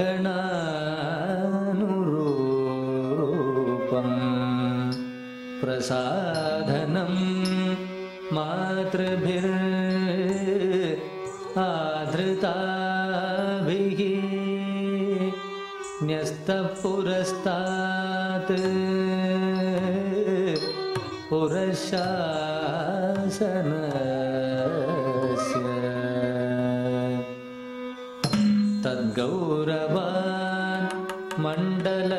घणानुरूपम् प्रसाधनं मातृभि आधृताभिः न्यस्तपुरस्तात् पुरस्शासन गौरवान् मण्डल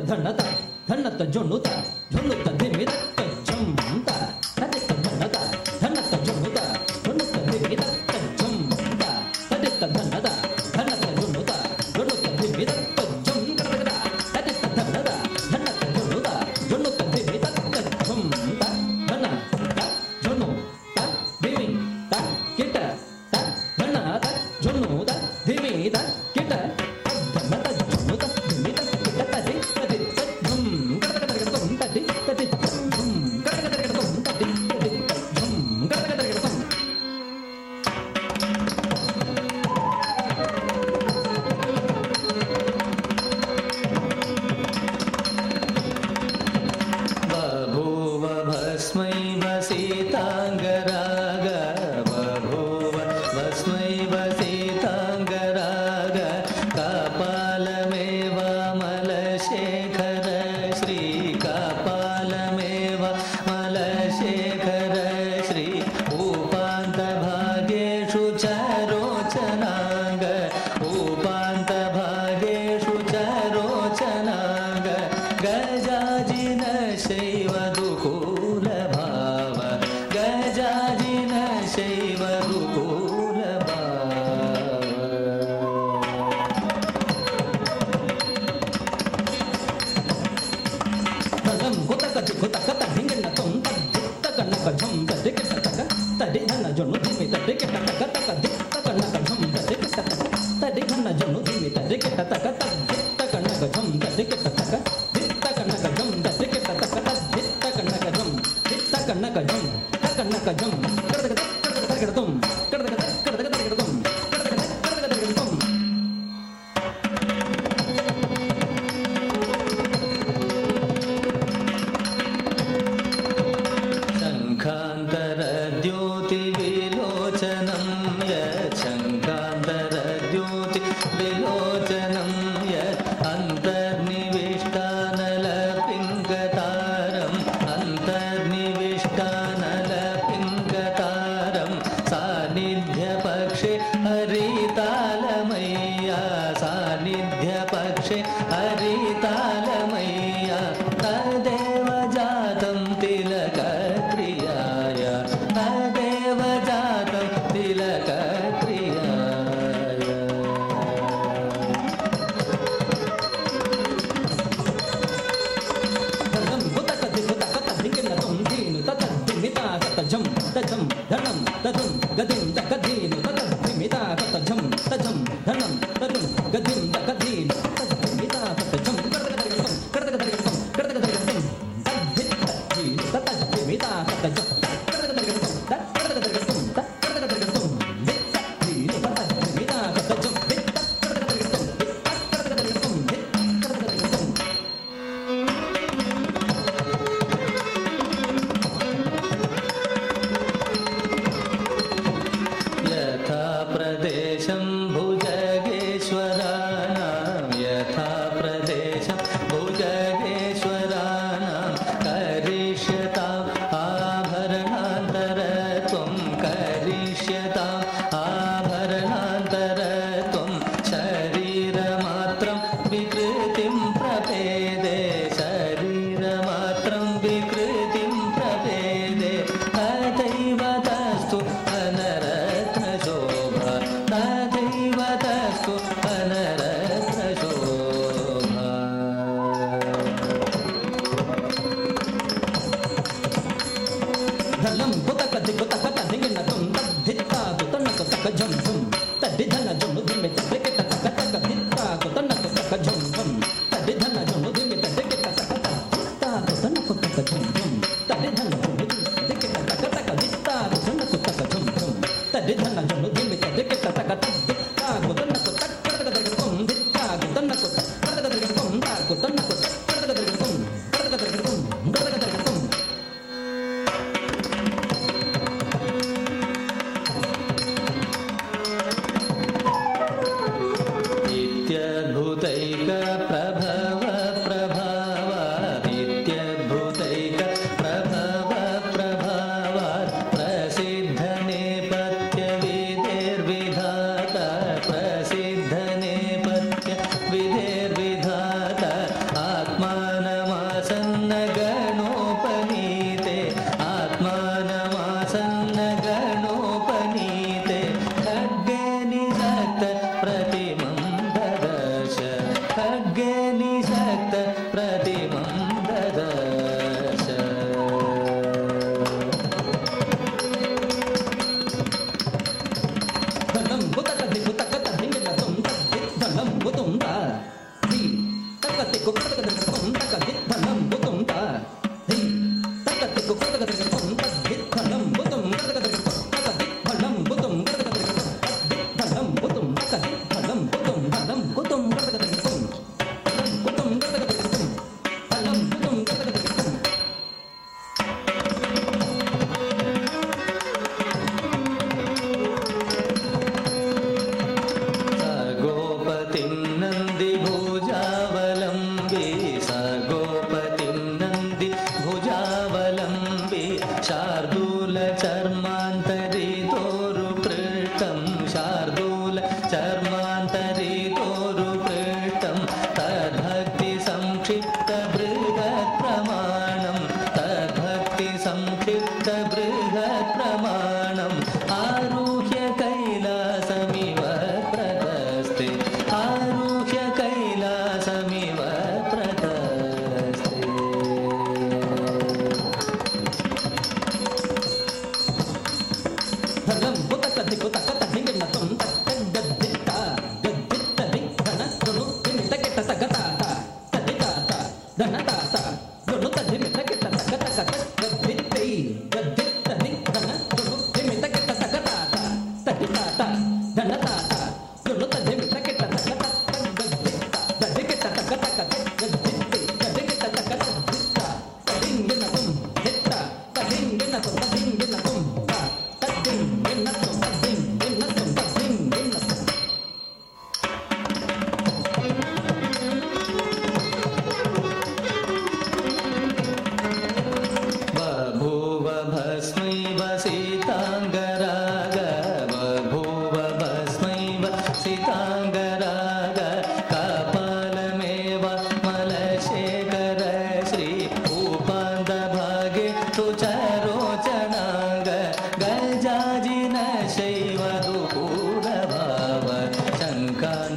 った誰になった。誰になったジョン・ロター piacere. nhận thức हरितालमयी तैक प्र ご苦労とか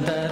Santa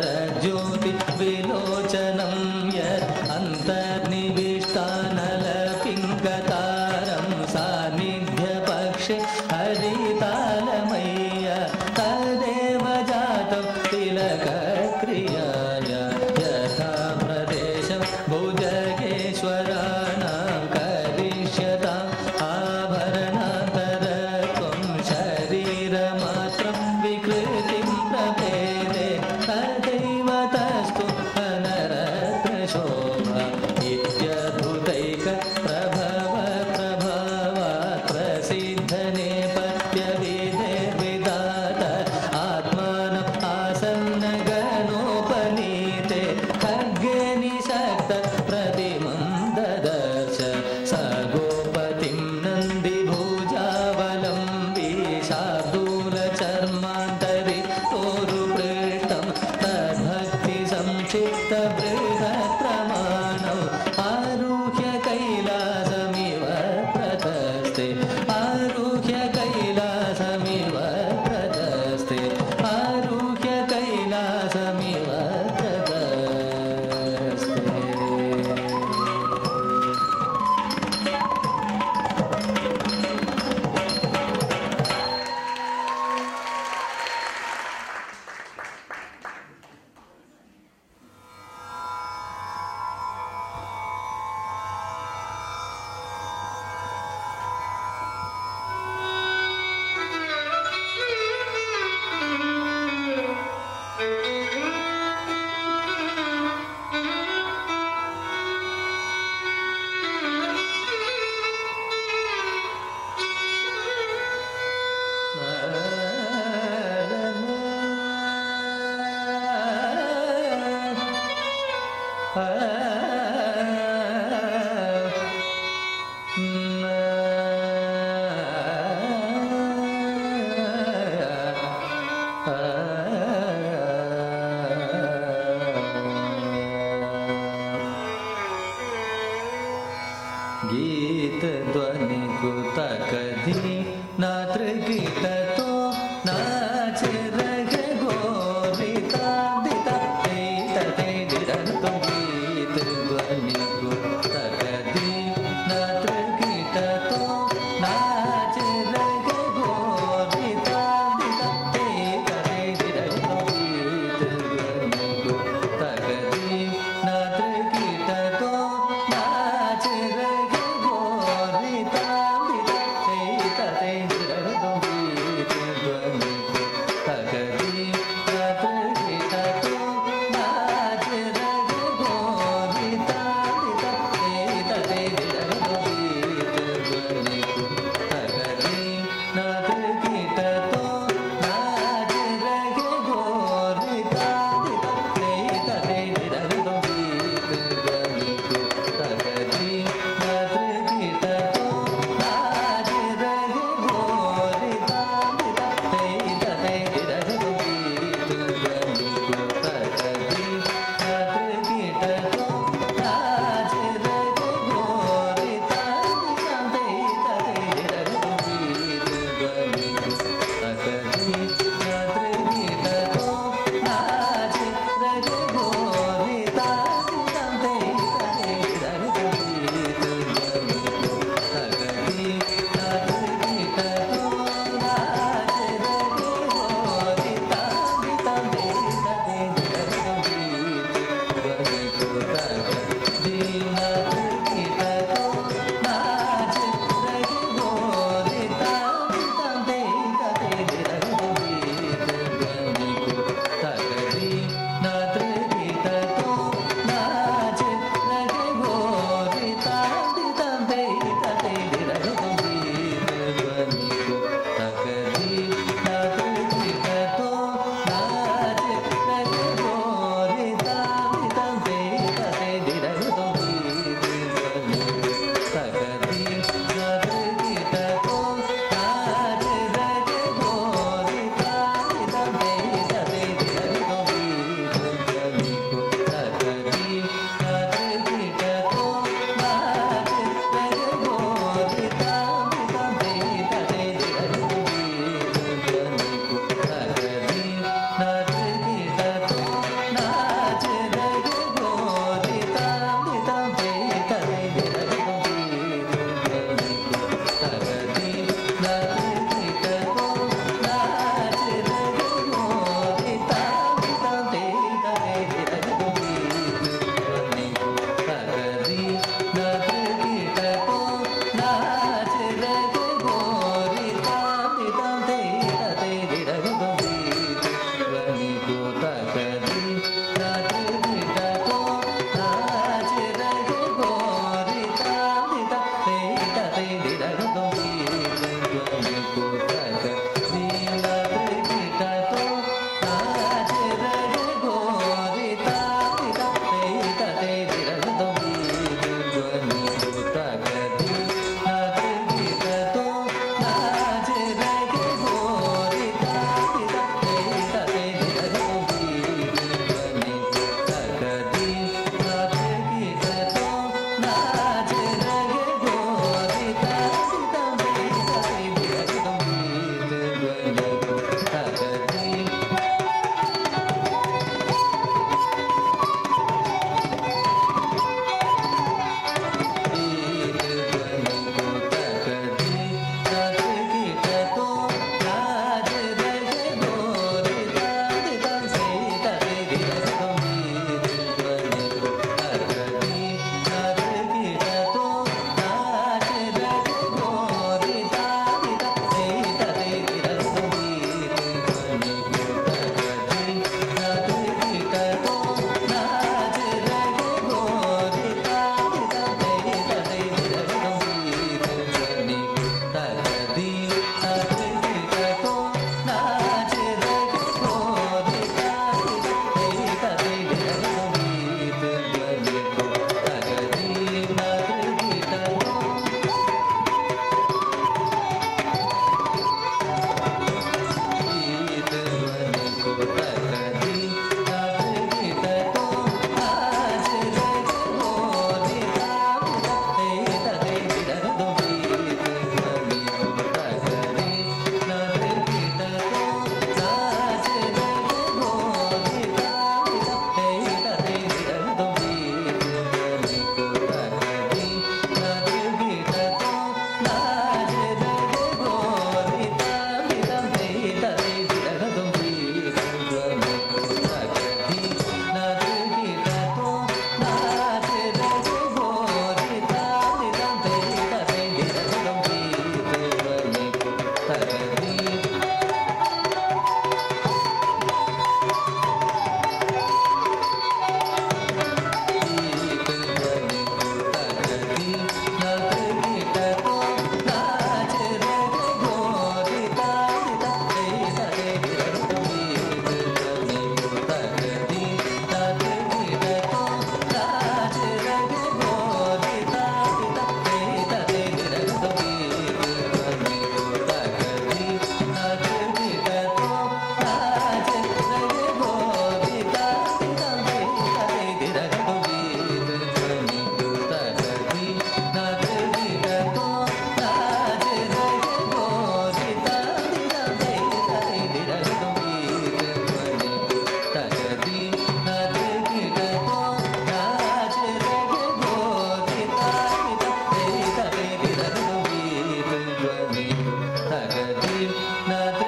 another